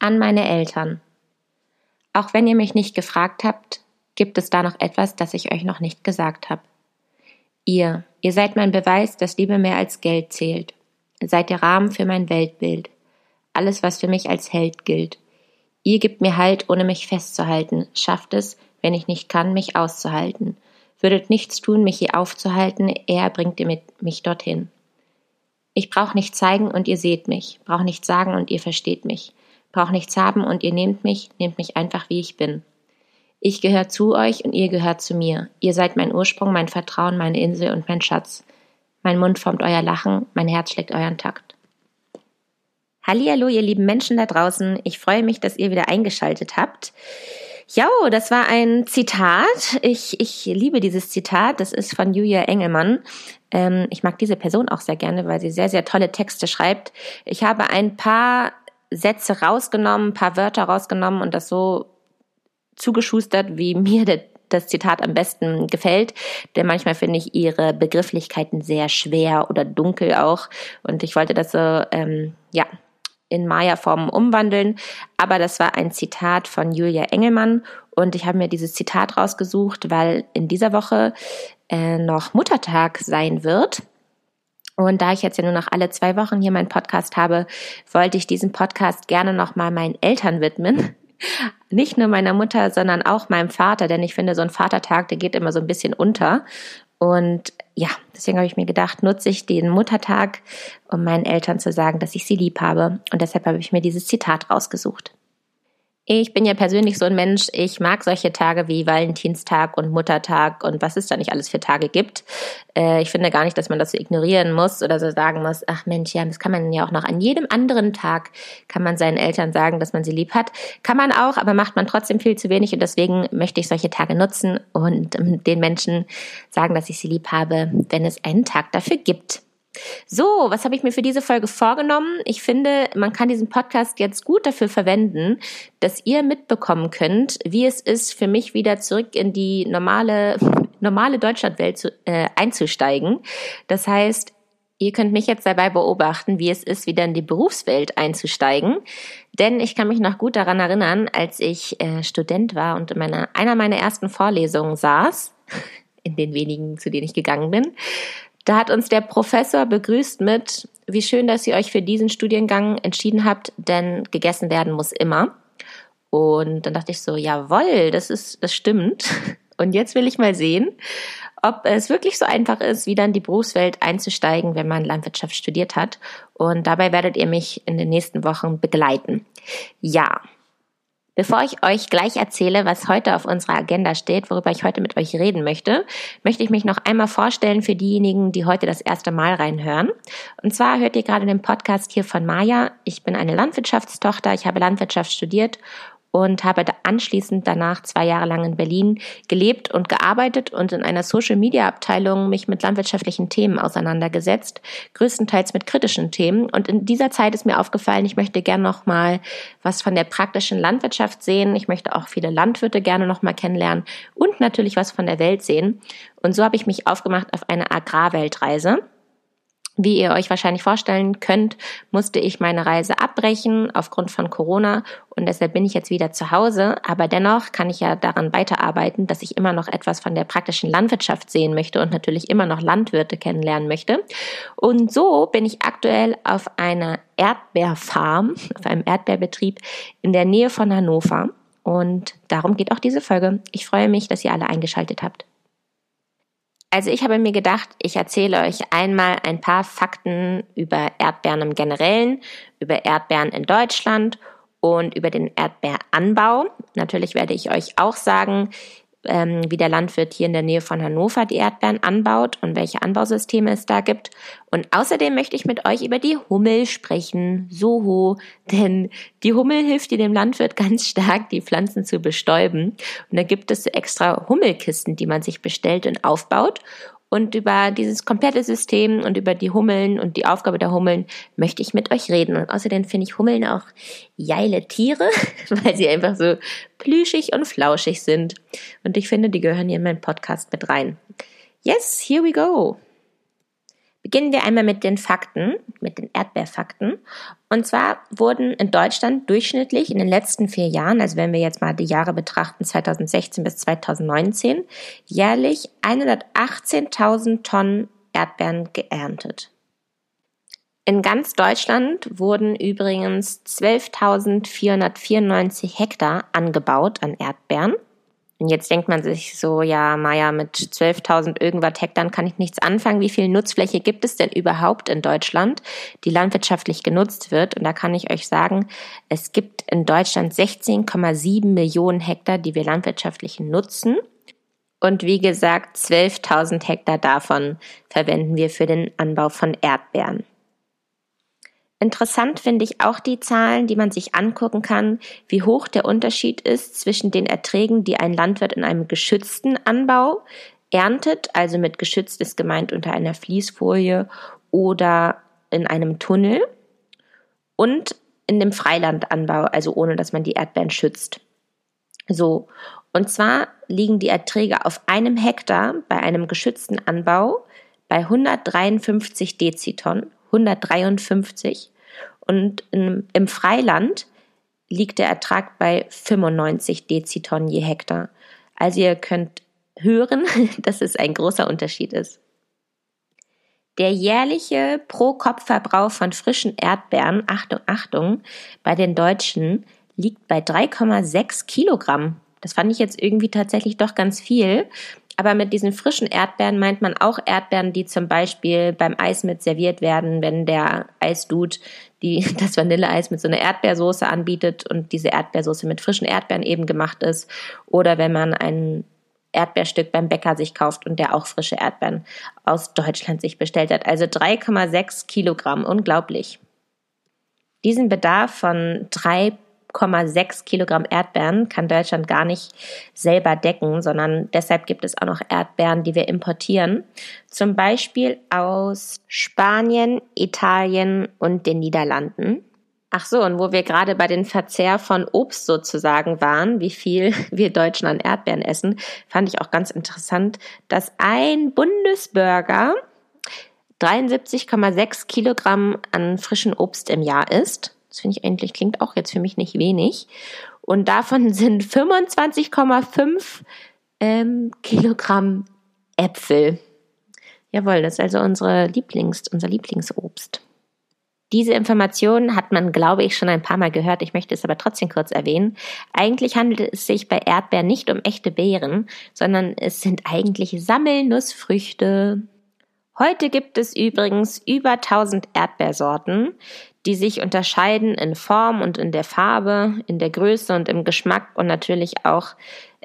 an meine Eltern. Auch wenn ihr mich nicht gefragt habt, gibt es da noch etwas, das ich euch noch nicht gesagt habe. Ihr, ihr seid mein Beweis, dass Liebe mehr als Geld zählt. Seid der Rahmen für mein Weltbild. Alles, was für mich als Held gilt. Ihr gebt mir Halt, ohne mich festzuhalten, schafft es, wenn ich nicht kann, mich auszuhalten. Würdet nichts tun, mich hier aufzuhalten, eher bringt ihr mit mich dorthin. Ich brauche nichts zeigen und ihr seht mich, brauche nichts sagen und ihr versteht mich, brauche nichts haben und ihr nehmt mich, nehmt mich einfach wie ich bin. Ich gehöre zu euch und ihr gehört zu mir. Ihr seid mein Ursprung, mein Vertrauen, meine Insel und mein Schatz. Mein Mund formt euer Lachen, mein Herz schlägt euren Takt. Hallihallo, ihr lieben Menschen da draußen. Ich freue mich, dass ihr wieder eingeschaltet habt. Ja, das war ein Zitat. Ich, ich liebe dieses Zitat. Das ist von Julia Engelmann. Ähm, ich mag diese Person auch sehr gerne, weil sie sehr, sehr tolle Texte schreibt. Ich habe ein paar Sätze rausgenommen, ein paar Wörter rausgenommen und das so zugeschustert, wie mir der, das Zitat am besten gefällt. Denn manchmal finde ich ihre Begrifflichkeiten sehr schwer oder dunkel auch. Und ich wollte das so, ähm, ja, in Maya-Formen umwandeln. Aber das war ein Zitat von Julia Engelmann. Und ich habe mir dieses Zitat rausgesucht, weil in dieser Woche äh, noch Muttertag sein wird. Und da ich jetzt ja nur noch alle zwei Wochen hier meinen Podcast habe, wollte ich diesen Podcast gerne nochmal meinen Eltern widmen. Nicht nur meiner Mutter, sondern auch meinem Vater, denn ich finde, so ein Vatertag, der geht immer so ein bisschen unter. Und ja, deswegen habe ich mir gedacht, nutze ich den Muttertag, um meinen Eltern zu sagen, dass ich sie lieb habe. Und deshalb habe ich mir dieses Zitat rausgesucht. Ich bin ja persönlich so ein Mensch, ich mag solche Tage wie Valentinstag und Muttertag und was es da nicht alles für Tage gibt. Äh, ich finde gar nicht, dass man das so ignorieren muss oder so sagen muss, ach Mensch, ja, das kann man ja auch noch an jedem anderen Tag, kann man seinen Eltern sagen, dass man sie lieb hat. Kann man auch, aber macht man trotzdem viel zu wenig und deswegen möchte ich solche Tage nutzen und ähm, den Menschen sagen, dass ich sie lieb habe, wenn es einen Tag dafür gibt. So, was habe ich mir für diese Folge vorgenommen? Ich finde, man kann diesen Podcast jetzt gut dafür verwenden, dass ihr mitbekommen könnt, wie es ist, für mich wieder zurück in die normale, normale Deutschlandwelt zu, äh, einzusteigen. Das heißt, ihr könnt mich jetzt dabei beobachten, wie es ist, wieder in die Berufswelt einzusteigen. Denn ich kann mich noch gut daran erinnern, als ich äh, Student war und in meiner, einer meiner ersten Vorlesungen saß, in den wenigen, zu denen ich gegangen bin, da hat uns der Professor begrüßt mit, wie schön, dass ihr euch für diesen Studiengang entschieden habt, denn gegessen werden muss immer. Und dann dachte ich so, jawoll, das ist, das stimmt. Und jetzt will ich mal sehen, ob es wirklich so einfach ist, wieder in die Berufswelt einzusteigen, wenn man Landwirtschaft studiert hat. Und dabei werdet ihr mich in den nächsten Wochen begleiten. Ja, Bevor ich euch gleich erzähle, was heute auf unserer Agenda steht, worüber ich heute mit euch reden möchte, möchte ich mich noch einmal vorstellen für diejenigen, die heute das erste Mal reinhören. Und zwar hört ihr gerade den Podcast hier von Maja. Ich bin eine Landwirtschaftstochter, ich habe Landwirtschaft studiert und habe anschließend danach zwei Jahre lang in Berlin gelebt und gearbeitet und in einer Social Media Abteilung mich mit landwirtschaftlichen Themen auseinandergesetzt, größtenteils mit kritischen Themen. Und in dieser Zeit ist mir aufgefallen, ich möchte gerne noch mal was von der praktischen Landwirtschaft sehen. Ich möchte auch viele Landwirte gerne noch mal kennenlernen und natürlich was von der Welt sehen. Und so habe ich mich aufgemacht auf eine Agrarweltreise. Wie ihr euch wahrscheinlich vorstellen könnt, musste ich meine Reise abbrechen aufgrund von Corona und deshalb bin ich jetzt wieder zu Hause. Aber dennoch kann ich ja daran weiterarbeiten, dass ich immer noch etwas von der praktischen Landwirtschaft sehen möchte und natürlich immer noch Landwirte kennenlernen möchte. Und so bin ich aktuell auf einer Erdbeerfarm, auf einem Erdbeerbetrieb in der Nähe von Hannover. Und darum geht auch diese Folge. Ich freue mich, dass ihr alle eingeschaltet habt. Also ich habe mir gedacht, ich erzähle euch einmal ein paar Fakten über Erdbeeren im Generellen, über Erdbeeren in Deutschland und über den Erdbeeranbau. Natürlich werde ich euch auch sagen, ähm, wie der Landwirt hier in der Nähe von Hannover die Erdbeeren anbaut und welche Anbausysteme es da gibt. Und außerdem möchte ich mit euch über die Hummel sprechen, Soho, denn die Hummel hilft dir dem Landwirt ganz stark, die Pflanzen zu bestäuben. Und da gibt es extra Hummelkisten, die man sich bestellt und aufbaut. Und über dieses komplette System und über die Hummeln und die Aufgabe der Hummeln möchte ich mit euch reden. Und außerdem finde ich Hummeln auch geile Tiere, weil sie einfach so plüschig und flauschig sind. Und ich finde, die gehören hier in meinen Podcast mit rein. Yes, here we go. Beginnen wir einmal mit den Fakten, mit den Erdbeerfakten. Und zwar wurden in Deutschland durchschnittlich in den letzten vier Jahren, also wenn wir jetzt mal die Jahre betrachten, 2016 bis 2019, jährlich 118.000 Tonnen Erdbeeren geerntet. In ganz Deutschland wurden übrigens 12.494 Hektar angebaut an Erdbeeren. Und jetzt denkt man sich so, ja, Maja, mit 12.000 irgendwas Hektar kann ich nichts anfangen. Wie viel Nutzfläche gibt es denn überhaupt in Deutschland, die landwirtschaftlich genutzt wird? Und da kann ich euch sagen, es gibt in Deutschland 16,7 Millionen Hektar, die wir landwirtschaftlich nutzen. Und wie gesagt, 12.000 Hektar davon verwenden wir für den Anbau von Erdbeeren. Interessant finde ich auch die Zahlen, die man sich angucken kann, wie hoch der Unterschied ist zwischen den Erträgen, die ein Landwirt in einem geschützten Anbau erntet, also mit geschützt ist gemeint unter einer Fließfolie oder in einem Tunnel und in dem Freilandanbau, also ohne dass man die Erdbeeren schützt. So. Und zwar liegen die Erträge auf einem Hektar bei einem geschützten Anbau bei 153 Deziton, 153 und im Freiland liegt der Ertrag bei 95 Dezitonnen je Hektar. Also ihr könnt hören, dass es ein großer Unterschied ist. Der jährliche Pro-Kopf-Verbrauch von frischen Erdbeeren, Achtung, Achtung, bei den Deutschen liegt bei 3,6 Kilogramm. Das fand ich jetzt irgendwie tatsächlich doch ganz viel. Aber mit diesen frischen Erdbeeren meint man auch Erdbeeren, die zum Beispiel beim Eis mit serviert werden, wenn der Eisdude die, das Vanilleeis mit so einer Erdbeersoße anbietet und diese Erdbeersoße mit frischen Erdbeeren eben gemacht ist. Oder wenn man ein Erdbeerstück beim Bäcker sich kauft und der auch frische Erdbeeren aus Deutschland sich bestellt hat. Also 3,6 Kilogramm, unglaublich. Diesen Bedarf von drei 5,6 Kilogramm Erdbeeren kann Deutschland gar nicht selber decken, sondern deshalb gibt es auch noch Erdbeeren, die wir importieren. Zum Beispiel aus Spanien, Italien und den Niederlanden. Ach so, und wo wir gerade bei den Verzehr von Obst sozusagen waren, wie viel wir Deutschen an Erdbeeren essen, fand ich auch ganz interessant, dass ein Bundesbürger 73,6 Kilogramm an frischen Obst im Jahr isst. Das finde ich eigentlich, klingt auch jetzt für mich nicht wenig. Und davon sind 25,5 ähm, Kilogramm Äpfel. Jawohl, das ist also unsere Lieblings, unser Lieblingsobst. Diese Information hat man, glaube ich, schon ein paar Mal gehört. Ich möchte es aber trotzdem kurz erwähnen. Eigentlich handelt es sich bei Erdbeeren nicht um echte Beeren, sondern es sind eigentlich Sammelnussfrüchte. Heute gibt es übrigens über 1000 Erdbeersorten, die sich unterscheiden in Form und in der Farbe, in der Größe und im Geschmack und natürlich auch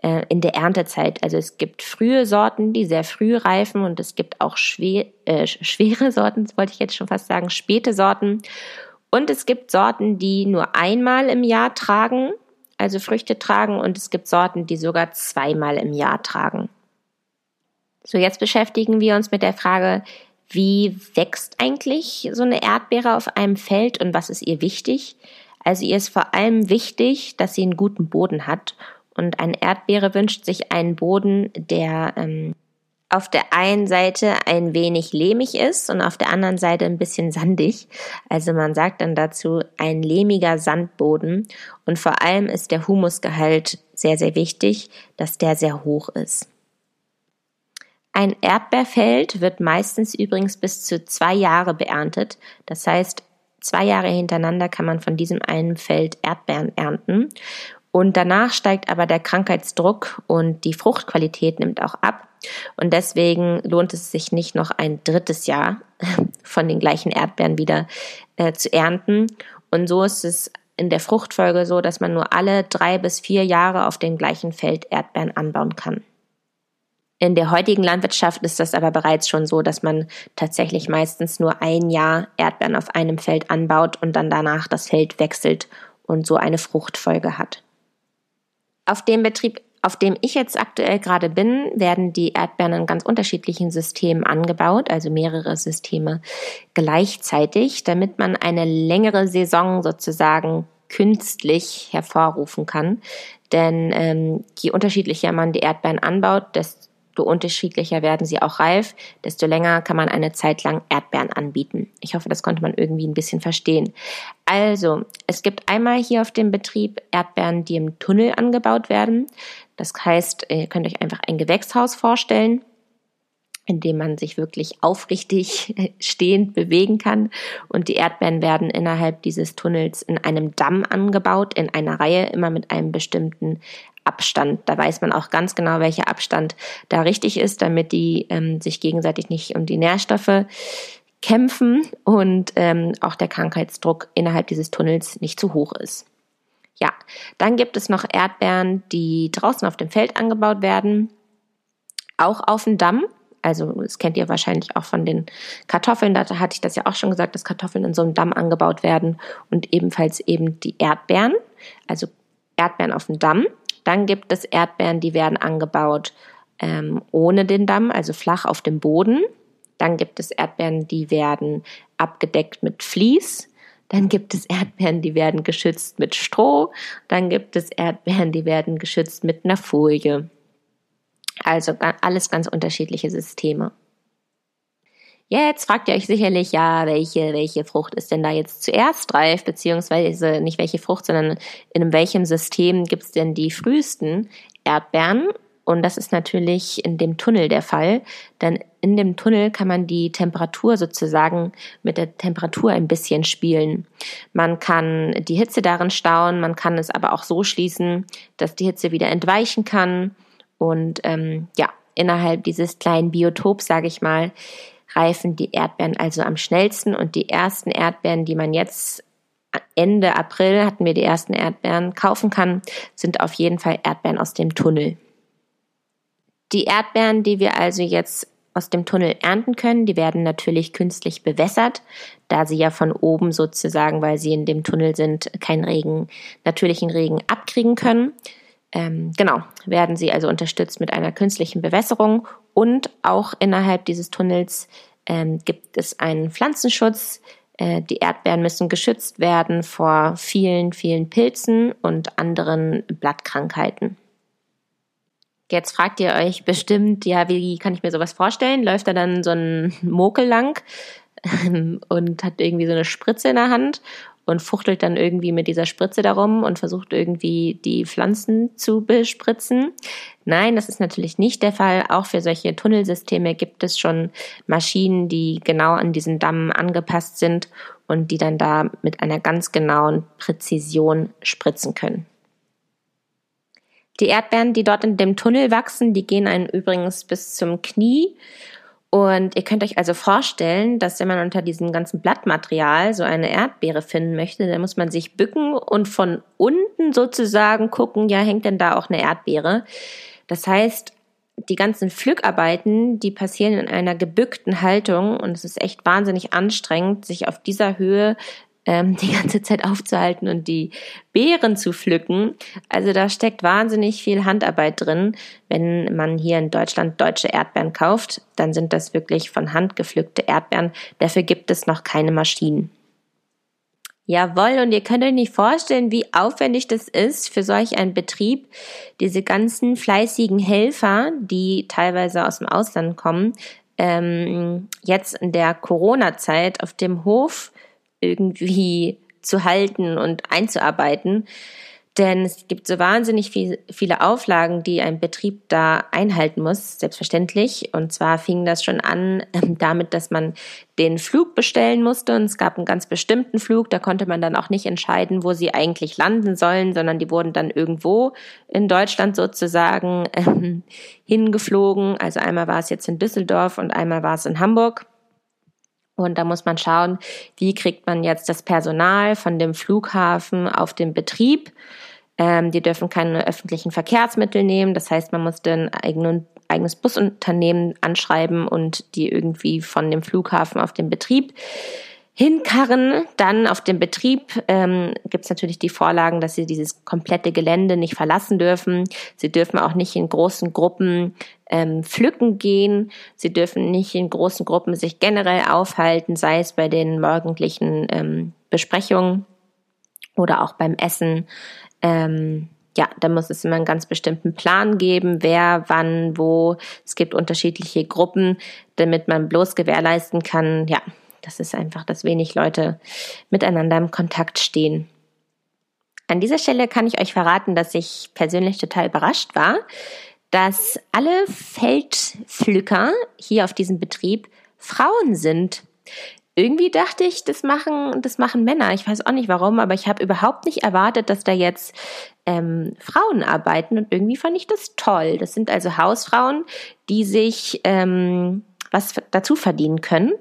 äh, in der Erntezeit. Also es gibt frühe Sorten, die sehr früh reifen und es gibt auch schwer, äh, schwere Sorten, wollte ich jetzt schon fast sagen, späte Sorten. Und es gibt Sorten, die nur einmal im Jahr tragen, also Früchte tragen, und es gibt Sorten, die sogar zweimal im Jahr tragen. So, jetzt beschäftigen wir uns mit der Frage, wie wächst eigentlich so eine Erdbeere auf einem Feld und was ist ihr wichtig? Also ihr ist vor allem wichtig, dass sie einen guten Boden hat. Und eine Erdbeere wünscht sich einen Boden, der ähm, auf der einen Seite ein wenig lehmig ist und auf der anderen Seite ein bisschen sandig. Also man sagt dann dazu ein lehmiger Sandboden. Und vor allem ist der Humusgehalt sehr, sehr wichtig, dass der sehr hoch ist. Ein Erdbeerfeld wird meistens übrigens bis zu zwei Jahre beerntet. Das heißt, zwei Jahre hintereinander kann man von diesem einen Feld Erdbeeren ernten. Und danach steigt aber der Krankheitsdruck und die Fruchtqualität nimmt auch ab. Und deswegen lohnt es sich nicht noch ein drittes Jahr von den gleichen Erdbeeren wieder äh, zu ernten. Und so ist es in der Fruchtfolge so, dass man nur alle drei bis vier Jahre auf dem gleichen Feld Erdbeeren anbauen kann. In der heutigen Landwirtschaft ist das aber bereits schon so, dass man tatsächlich meistens nur ein Jahr Erdbeeren auf einem Feld anbaut und dann danach das Feld wechselt und so eine Fruchtfolge hat. Auf dem Betrieb, auf dem ich jetzt aktuell gerade bin, werden die Erdbeeren in ganz unterschiedlichen Systemen angebaut, also mehrere Systeme gleichzeitig, damit man eine längere Saison sozusagen künstlich hervorrufen kann. Denn ähm, je unterschiedlicher man die Erdbeeren anbaut, desto desto unterschiedlicher werden sie auch reif, desto länger kann man eine Zeit lang Erdbeeren anbieten. Ich hoffe, das konnte man irgendwie ein bisschen verstehen. Also, es gibt einmal hier auf dem Betrieb Erdbeeren, die im Tunnel angebaut werden. Das heißt, ihr könnt euch einfach ein Gewächshaus vorstellen in dem man sich wirklich aufrichtig stehend bewegen kann. Und die Erdbeeren werden innerhalb dieses Tunnels in einem Damm angebaut, in einer Reihe, immer mit einem bestimmten Abstand. Da weiß man auch ganz genau, welcher Abstand da richtig ist, damit die ähm, sich gegenseitig nicht um die Nährstoffe kämpfen und ähm, auch der Krankheitsdruck innerhalb dieses Tunnels nicht zu hoch ist. Ja, dann gibt es noch Erdbeeren, die draußen auf dem Feld angebaut werden, auch auf dem Damm. Also das kennt ihr wahrscheinlich auch von den Kartoffeln. Da hatte ich das ja auch schon gesagt, dass Kartoffeln in so einem Damm angebaut werden und ebenfalls eben die Erdbeeren, also Erdbeeren auf dem Damm. Dann gibt es Erdbeeren, die werden angebaut ähm, ohne den Damm, also flach auf dem Boden. Dann gibt es Erdbeeren, die werden abgedeckt mit Vlies. Dann gibt es Erdbeeren, die werden geschützt mit Stroh. Dann gibt es Erdbeeren, die werden geschützt mit einer Folie. Also alles ganz unterschiedliche Systeme. Jetzt fragt ihr euch sicherlich, ja, welche, welche Frucht ist denn da jetzt zuerst reif, beziehungsweise nicht welche Frucht, sondern in welchem System gibt es denn die frühesten Erdbeeren? Und das ist natürlich in dem Tunnel der Fall, denn in dem Tunnel kann man die Temperatur sozusagen mit der Temperatur ein bisschen spielen. Man kann die Hitze darin stauen, man kann es aber auch so schließen, dass die Hitze wieder entweichen kann. Und ähm, ja, innerhalb dieses kleinen Biotops, sage ich mal, reifen die Erdbeeren also am schnellsten und die ersten Erdbeeren, die man jetzt Ende April hatten wir die ersten Erdbeeren kaufen kann, sind auf jeden Fall Erdbeeren aus dem Tunnel. Die Erdbeeren, die wir also jetzt aus dem Tunnel ernten können, die werden natürlich künstlich bewässert, da sie ja von oben sozusagen, weil sie in dem Tunnel sind, keinen Regen, natürlichen Regen abkriegen können. Ähm, genau, werden sie also unterstützt mit einer künstlichen Bewässerung und auch innerhalb dieses Tunnels ähm, gibt es einen Pflanzenschutz. Äh, die Erdbeeren müssen geschützt werden vor vielen, vielen Pilzen und anderen Blattkrankheiten. Jetzt fragt ihr euch bestimmt, ja, wie kann ich mir sowas vorstellen? Läuft da dann so ein Mokel lang und hat irgendwie so eine Spritze in der Hand und fuchtelt dann irgendwie mit dieser Spritze darum und versucht irgendwie die Pflanzen zu bespritzen. Nein, das ist natürlich nicht der Fall. Auch für solche Tunnelsysteme gibt es schon Maschinen, die genau an diesen Damm angepasst sind und die dann da mit einer ganz genauen Präzision spritzen können. Die Erdbeeren, die dort in dem Tunnel wachsen, die gehen einen übrigens bis zum Knie und ihr könnt euch also vorstellen, dass wenn man unter diesem ganzen Blattmaterial so eine Erdbeere finden möchte, dann muss man sich bücken und von unten sozusagen gucken, ja, hängt denn da auch eine Erdbeere? Das heißt, die ganzen Pflückarbeiten, die passieren in einer gebückten Haltung und es ist echt wahnsinnig anstrengend, sich auf dieser Höhe ähm, die ganze Zeit aufzuhalten und die Beeren zu pflücken. Also da steckt wahnsinnig viel Handarbeit drin. Wenn man hier in Deutschland deutsche Erdbeeren kauft, dann sind das wirklich von Hand gepflückte Erdbeeren. Dafür gibt es noch keine Maschinen. Jawohl, und ihr könnt euch nicht vorstellen, wie aufwendig das ist für solch einen Betrieb, diese ganzen fleißigen Helfer, die teilweise aus dem Ausland kommen, ähm, jetzt in der Corona-Zeit auf dem Hof irgendwie zu halten und einzuarbeiten. Denn es gibt so wahnsinnig viel, viele Auflagen, die ein Betrieb da einhalten muss, selbstverständlich. Und zwar fing das schon an ähm, damit, dass man den Flug bestellen musste. Und es gab einen ganz bestimmten Flug, da konnte man dann auch nicht entscheiden, wo sie eigentlich landen sollen, sondern die wurden dann irgendwo in Deutschland sozusagen ähm, hingeflogen. Also einmal war es jetzt in Düsseldorf und einmal war es in Hamburg. Und da muss man schauen, wie kriegt man jetzt das Personal von dem Flughafen auf den Betrieb. Ähm, die dürfen keine öffentlichen Verkehrsmittel nehmen. Das heißt, man muss ein eigenen, eigenes Busunternehmen anschreiben und die irgendwie von dem Flughafen auf den Betrieb hinkarren. Dann auf dem Betrieb ähm, gibt es natürlich die Vorlagen, dass sie dieses komplette Gelände nicht verlassen dürfen. Sie dürfen auch nicht in großen Gruppen ähm, pflücken gehen. Sie dürfen nicht in großen Gruppen sich generell aufhalten, sei es bei den morgendlichen ähm, Besprechungen oder auch beim Essen. Ähm, ja, da muss es immer einen ganz bestimmten Plan geben, wer, wann, wo. Es gibt unterschiedliche Gruppen, damit man bloß gewährleisten kann, ja, das ist einfach, dass wenig Leute miteinander im Kontakt stehen. An dieser Stelle kann ich euch verraten, dass ich persönlich total überrascht war, dass alle Feldpflücker hier auf diesem Betrieb Frauen sind. Irgendwie dachte ich, das machen, das machen Männer. Ich weiß auch nicht warum, aber ich habe überhaupt nicht erwartet, dass da jetzt ähm, Frauen arbeiten und irgendwie fand ich das toll. Das sind also Hausfrauen, die sich ähm, was dazu verdienen können.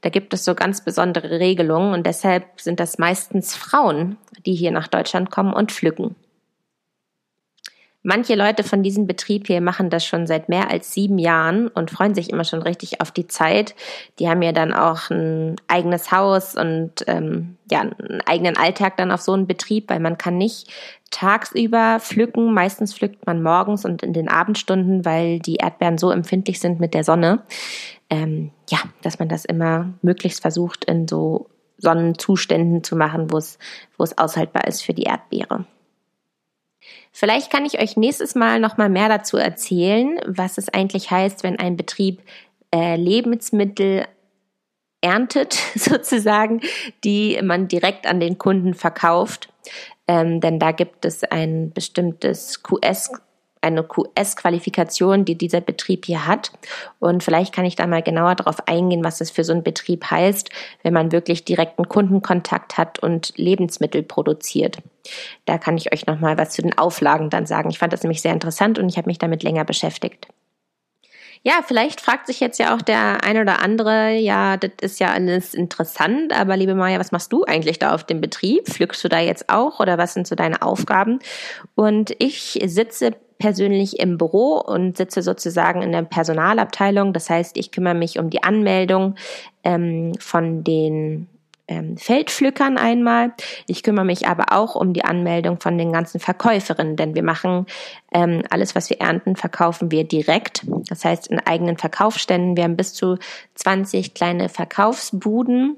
Da gibt es so ganz besondere Regelungen und deshalb sind das meistens Frauen, die hier nach Deutschland kommen und pflücken. Manche Leute von diesem Betrieb hier machen das schon seit mehr als sieben Jahren und freuen sich immer schon richtig auf die Zeit. Die haben ja dann auch ein eigenes Haus und ähm, ja einen eigenen Alltag dann auf so einem Betrieb, weil man kann nicht tagsüber pflücken. Meistens pflückt man morgens und in den Abendstunden, weil die Erdbeeren so empfindlich sind mit der Sonne. Ähm, ja, dass man das immer möglichst versucht in so Sonnenzuständen zu machen, wo es wo es aushaltbar ist für die Erdbeere. Vielleicht kann ich euch nächstes Mal noch mal mehr dazu erzählen, was es eigentlich heißt, wenn ein Betrieb äh, Lebensmittel erntet, sozusagen, die man direkt an den Kunden verkauft. Ähm, denn da gibt es ein bestimmtes QS eine QS-Qualifikation, die dieser Betrieb hier hat. Und vielleicht kann ich da mal genauer darauf eingehen, was es für so ein Betrieb heißt, wenn man wirklich direkten Kundenkontakt hat und Lebensmittel produziert. Da kann ich euch noch mal was zu den Auflagen dann sagen. Ich fand das nämlich sehr interessant und ich habe mich damit länger beschäftigt. Ja, vielleicht fragt sich jetzt ja auch der ein oder andere, ja, das ist ja alles interessant, aber liebe Maja, was machst du eigentlich da auf dem Betrieb? Pflückst du da jetzt auch oder was sind so deine Aufgaben? Und ich sitze persönlich im Büro und sitze sozusagen in der Personalabteilung. Das heißt, ich kümmere mich um die Anmeldung ähm, von den ähm, Feldpflückern einmal. Ich kümmere mich aber auch um die Anmeldung von den ganzen Verkäuferinnen, denn wir machen ähm, alles, was wir ernten, verkaufen wir direkt. Das heißt in eigenen Verkaufsständen. Wir haben bis zu 20 kleine Verkaufsbuden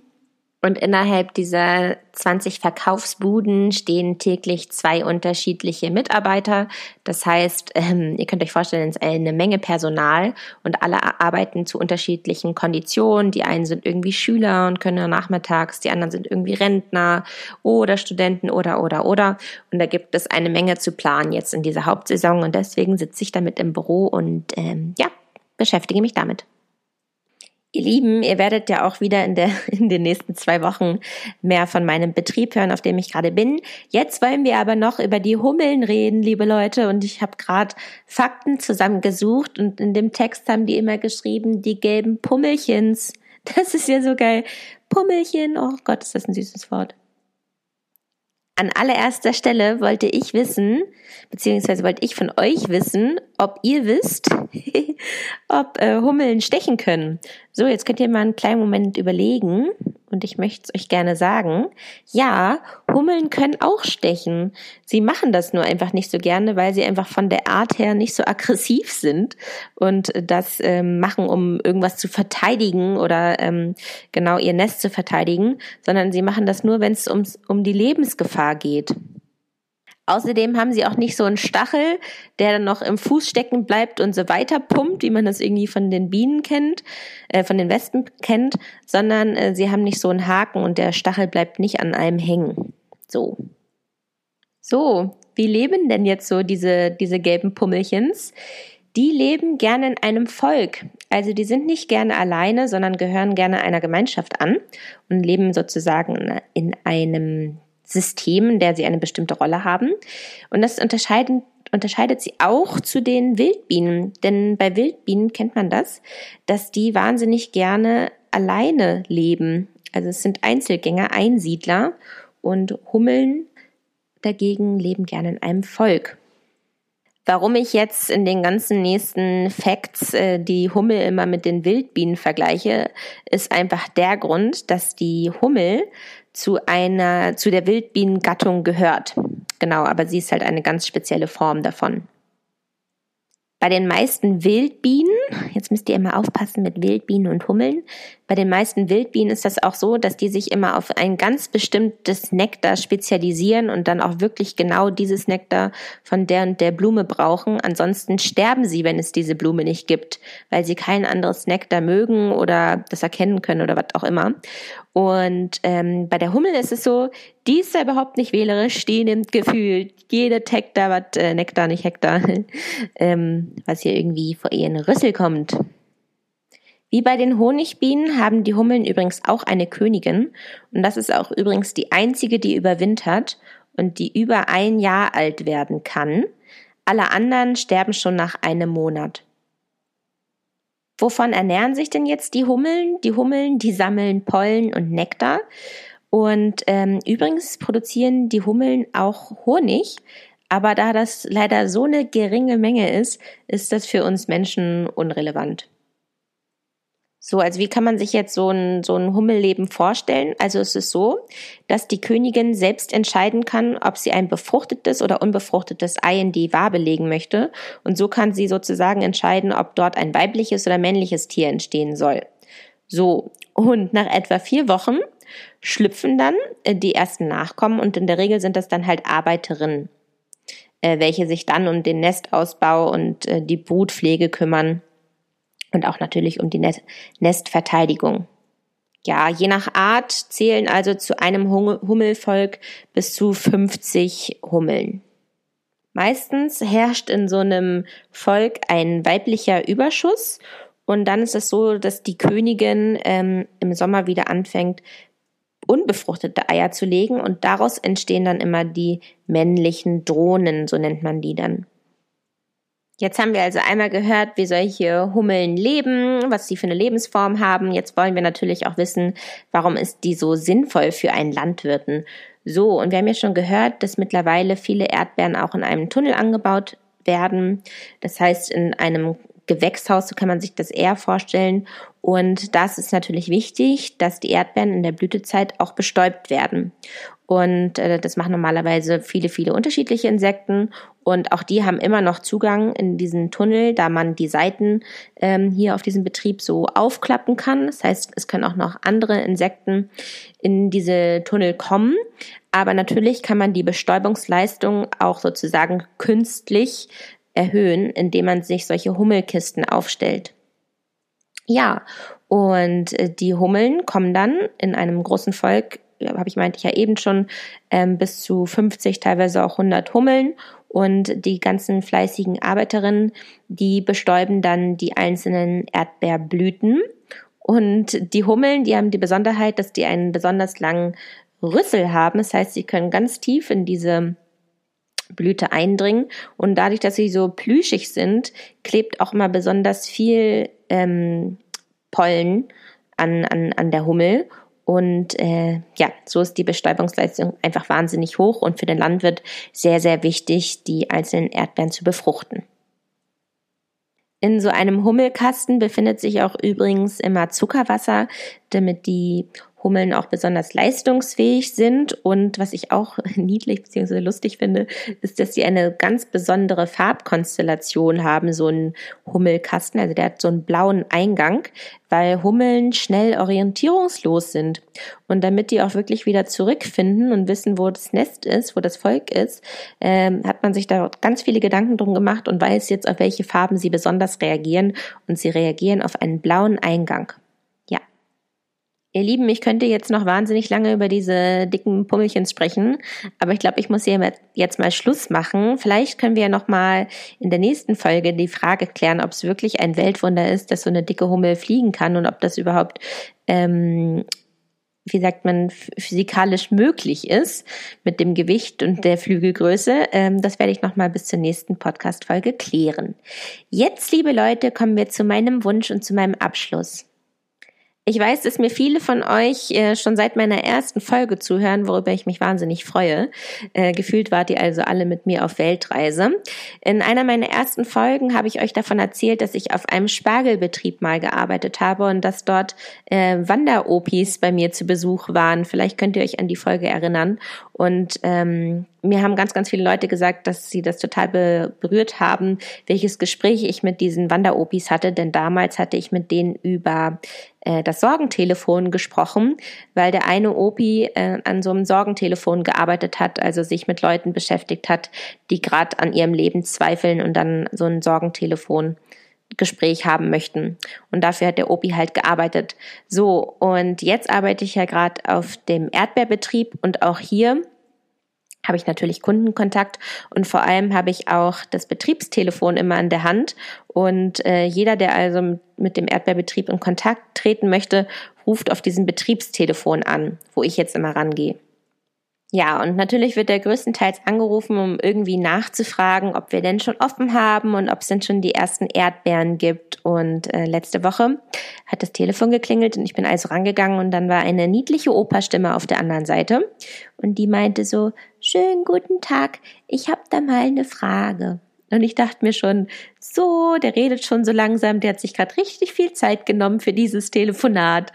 und innerhalb dieser 20 Verkaufsbuden stehen täglich zwei unterschiedliche Mitarbeiter. Das heißt, ähm, ihr könnt euch vorstellen, es ist eine Menge Personal und alle arbeiten zu unterschiedlichen Konditionen. Die einen sind irgendwie Schüler und können nachmittags, die anderen sind irgendwie Rentner oder Studenten oder oder oder. Und da gibt es eine Menge zu planen jetzt in dieser Hauptsaison und deswegen sitze ich damit im Büro und ähm, ja, beschäftige mich damit. Ihr Lieben, ihr werdet ja auch wieder in, der, in den nächsten zwei Wochen mehr von meinem Betrieb hören, auf dem ich gerade bin. Jetzt wollen wir aber noch über die Hummeln reden, liebe Leute. Und ich habe gerade Fakten zusammengesucht und in dem Text haben die immer geschrieben, die gelben Pummelchens. Das ist ja so geil. Pummelchen, oh Gott, ist das ein süßes Wort. An allererster Stelle wollte ich wissen, beziehungsweise wollte ich von euch wissen, ob ihr wisst, ob äh, Hummeln stechen können. So, jetzt könnt ihr mal einen kleinen Moment überlegen und ich möchte es euch gerne sagen. Ja, Hummeln können auch stechen. Sie machen das nur einfach nicht so gerne, weil sie einfach von der Art her nicht so aggressiv sind und das ähm, machen, um irgendwas zu verteidigen oder ähm, genau ihr Nest zu verteidigen, sondern sie machen das nur, wenn es um die Lebensgefahr geht. Außerdem haben sie auch nicht so einen Stachel, der dann noch im Fuß stecken bleibt und so weiter pumpt, wie man das irgendwie von den Bienen kennt, äh, von den Wespen kennt, sondern äh, sie haben nicht so einen Haken und der Stachel bleibt nicht an einem hängen. So. So, wie leben denn jetzt so diese, diese gelben Pummelchens? Die leben gerne in einem Volk. Also die sind nicht gerne alleine, sondern gehören gerne einer Gemeinschaft an und leben sozusagen in einem System, in der sie eine bestimmte Rolle haben. Und das unterscheidet sie auch zu den Wildbienen. Denn bei Wildbienen kennt man das, dass die wahnsinnig gerne alleine leben. Also es sind Einzelgänger, Einsiedler und Hummeln dagegen leben gerne in einem Volk. Warum ich jetzt in den ganzen nächsten Facts äh, die Hummel immer mit den Wildbienen vergleiche, ist einfach der Grund, dass die Hummel zu einer, zu der Wildbienengattung gehört. Genau, aber sie ist halt eine ganz spezielle Form davon. Bei den meisten Wildbienen jetzt müsst ihr immer aufpassen mit Wildbienen und Hummeln. Bei den meisten Wildbienen ist das auch so, dass die sich immer auf ein ganz bestimmtes Nektar spezialisieren und dann auch wirklich genau dieses Nektar von der und der Blume brauchen. Ansonsten sterben sie, wenn es diese Blume nicht gibt, weil sie kein anderes Nektar mögen oder das erkennen können oder was auch immer. Und ähm, bei der Hummel ist es so, die ist ja überhaupt nicht wählerisch, die nimmt gefühlt jede Hektar, was äh, Nektar, nicht Hektar, ähm, was hier irgendwie vor ihren Rüssel kommt. Wie bei den Honigbienen haben die Hummeln übrigens auch eine Königin und das ist auch übrigens die einzige, die überwintert und die über ein Jahr alt werden kann. Alle anderen sterben schon nach einem Monat. Wovon ernähren sich denn jetzt die Hummeln? Die Hummeln, die sammeln Pollen und Nektar. Und ähm, übrigens produzieren die Hummeln auch Honig. Aber da das leider so eine geringe Menge ist, ist das für uns Menschen unrelevant. So, also wie kann man sich jetzt so ein, so ein Hummelleben vorstellen? Also es ist so, dass die Königin selbst entscheiden kann, ob sie ein befruchtetes oder unbefruchtetes Ei in die Wabe legen möchte. Und so kann sie sozusagen entscheiden, ob dort ein weibliches oder männliches Tier entstehen soll. So, und nach etwa vier Wochen schlüpfen dann äh, die ersten Nachkommen und in der Regel sind das dann halt Arbeiterinnen, äh, welche sich dann um den Nestausbau und äh, die Brutpflege kümmern und auch natürlich um die Nestverteidigung. Ja, je nach Art zählen also zu einem Hummelvolk bis zu 50 Hummeln. Meistens herrscht in so einem Volk ein weiblicher Überschuss und dann ist es so, dass die Königin ähm, im Sommer wieder anfängt, unbefruchtete Eier zu legen und daraus entstehen dann immer die männlichen Drohnen, so nennt man die dann. Jetzt haben wir also einmal gehört, wie solche Hummeln leben, was sie für eine Lebensform haben. Jetzt wollen wir natürlich auch wissen, warum ist die so sinnvoll für einen Landwirten. So, und wir haben ja schon gehört, dass mittlerweile viele Erdbeeren auch in einem Tunnel angebaut werden. Das heißt, in einem Gewächshaus, so kann man sich das eher vorstellen. Und das ist natürlich wichtig, dass die Erdbeeren in der Blütezeit auch bestäubt werden. Und äh, das machen normalerweise viele, viele unterschiedliche Insekten. Und auch die haben immer noch Zugang in diesen Tunnel, da man die Seiten ähm, hier auf diesem Betrieb so aufklappen kann. Das heißt, es können auch noch andere Insekten in diese Tunnel kommen. Aber natürlich kann man die Bestäubungsleistung auch sozusagen künstlich erhöhen, indem man sich solche Hummelkisten aufstellt. Ja, und äh, die Hummeln kommen dann in einem großen Volk habe ich meinte ich ja eben schon, ähm, bis zu 50, teilweise auch 100 Hummeln. Und die ganzen fleißigen Arbeiterinnen, die bestäuben dann die einzelnen Erdbeerblüten. Und die Hummeln, die haben die Besonderheit, dass die einen besonders langen Rüssel haben. Das heißt, sie können ganz tief in diese Blüte eindringen. Und dadurch, dass sie so plüschig sind, klebt auch immer besonders viel ähm, Pollen an, an, an der Hummel. Und äh, ja, so ist die Bestäubungsleistung einfach wahnsinnig hoch und für den Landwirt sehr, sehr wichtig, die einzelnen Erdbeeren zu befruchten. In so einem Hummelkasten befindet sich auch übrigens immer Zuckerwasser, damit die Hummeln auch besonders leistungsfähig sind. Und was ich auch niedlich bzw. lustig finde, ist, dass sie eine ganz besondere Farbkonstellation haben, so ein Hummelkasten. Also der hat so einen blauen Eingang, weil Hummeln schnell orientierungslos sind. Und damit die auch wirklich wieder zurückfinden und wissen, wo das Nest ist, wo das Volk ist, ähm, hat man sich da ganz viele Gedanken drum gemacht und weiß jetzt, auf welche Farben sie besonders reagieren. Und sie reagieren auf einen blauen Eingang. Ihr Lieben, ich könnte jetzt noch wahnsinnig lange über diese dicken Pummelchen sprechen, aber ich glaube, ich muss hier jetzt mal Schluss machen. Vielleicht können wir ja noch mal in der nächsten Folge die Frage klären, ob es wirklich ein Weltwunder ist, dass so eine dicke Hummel fliegen kann und ob das überhaupt, ähm, wie sagt man, physikalisch möglich ist mit dem Gewicht und der Flügelgröße. Ähm, das werde ich noch mal bis zur nächsten Podcast-Folge klären. Jetzt, liebe Leute, kommen wir zu meinem Wunsch und zu meinem Abschluss. Ich weiß, dass mir viele von euch äh, schon seit meiner ersten Folge zuhören, worüber ich mich wahnsinnig freue. Äh, gefühlt wart ihr also alle mit mir auf Weltreise. In einer meiner ersten Folgen habe ich euch davon erzählt, dass ich auf einem Spargelbetrieb mal gearbeitet habe und dass dort äh, Wanderopis bei mir zu Besuch waren. Vielleicht könnt ihr euch an die Folge erinnern. Und ähm, mir haben ganz, ganz viele Leute gesagt, dass sie das total berührt haben, welches Gespräch ich mit diesen Wanderopis hatte, denn damals hatte ich mit denen über äh, das Sorgentelefon gesprochen, weil der eine Opi äh, an so einem Sorgentelefon gearbeitet hat, also sich mit Leuten beschäftigt hat, die gerade an ihrem Leben zweifeln und dann so ein Sorgentelefon Gespräch haben möchten. Und dafür hat der Opi halt gearbeitet. So, und jetzt arbeite ich ja gerade auf dem Erdbeerbetrieb und auch hier habe ich natürlich Kundenkontakt und vor allem habe ich auch das Betriebstelefon immer an der Hand. Und äh, jeder, der also mit dem Erdbeerbetrieb in Kontakt treten möchte, ruft auf diesem Betriebstelefon an, wo ich jetzt immer rangehe. Ja, und natürlich wird er größtenteils angerufen, um irgendwie nachzufragen, ob wir denn schon offen haben und ob es denn schon die ersten Erdbeeren gibt. Und äh, letzte Woche hat das Telefon geklingelt und ich bin also rangegangen und dann war eine niedliche Operstimme auf der anderen Seite und die meinte so, schönen guten Tag, ich habe da mal eine Frage. Und ich dachte mir schon, so, der redet schon so langsam, der hat sich gerade richtig viel Zeit genommen für dieses Telefonat.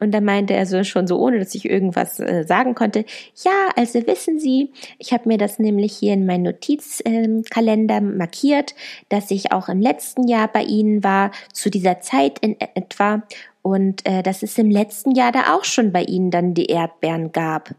Und dann meinte er so schon so, ohne dass ich irgendwas äh, sagen konnte, ja, also wissen Sie, ich habe mir das nämlich hier in meinen Notizkalender äh, markiert, dass ich auch im letzten Jahr bei Ihnen war, zu dieser Zeit in etwa. Und äh, dass es im letzten Jahr da auch schon bei Ihnen dann die Erdbeeren gab.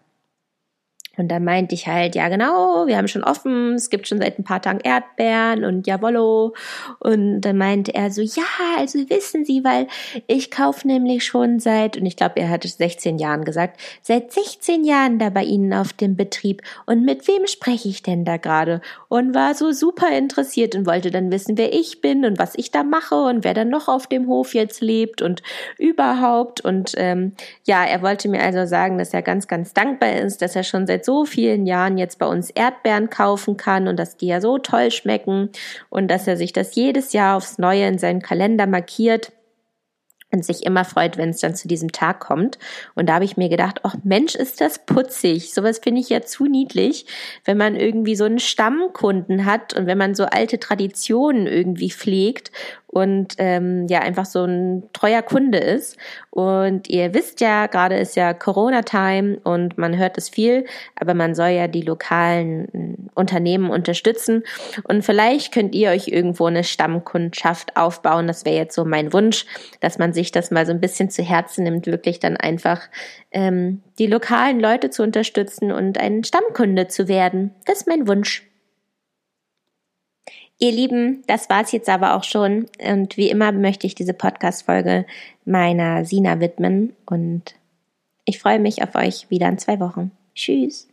Und da meinte ich halt, ja genau, wir haben schon offen, es gibt schon seit ein paar Tagen Erdbeeren und jawollo. Und dann meinte er so, ja, also wissen Sie, weil ich kaufe nämlich schon seit, und ich glaube, er hatte 16 Jahren gesagt, seit 16 Jahren da bei Ihnen auf dem Betrieb. Und mit wem spreche ich denn da gerade? Und war so super interessiert und wollte dann wissen, wer ich bin und was ich da mache und wer dann noch auf dem Hof jetzt lebt und überhaupt. Und ähm, ja, er wollte mir also sagen, dass er ganz, ganz dankbar ist, dass er schon seit seit so vielen Jahren jetzt bei uns Erdbeeren kaufen kann und dass die ja so toll schmecken und dass er sich das jedes Jahr aufs Neue in seinen Kalender markiert und sich immer freut, wenn es dann zu diesem Tag kommt. Und da habe ich mir gedacht, ach Mensch, ist das putzig. Sowas finde ich ja zu niedlich, wenn man irgendwie so einen Stammkunden hat und wenn man so alte Traditionen irgendwie pflegt und ähm, ja einfach so ein treuer Kunde ist. Und ihr wisst ja, gerade ist ja Corona-Time und man hört es viel, aber man soll ja die lokalen äh, Unternehmen unterstützen. Und vielleicht könnt ihr euch irgendwo eine Stammkundschaft aufbauen. Das wäre jetzt so mein Wunsch, dass man sich das mal so ein bisschen zu Herzen nimmt, wirklich dann einfach ähm, die lokalen Leute zu unterstützen und ein Stammkunde zu werden. Das ist mein Wunsch. Ihr Lieben, das war's jetzt aber auch schon. Und wie immer möchte ich diese Podcast-Folge meiner Sina widmen. Und ich freue mich auf euch wieder in zwei Wochen. Tschüss.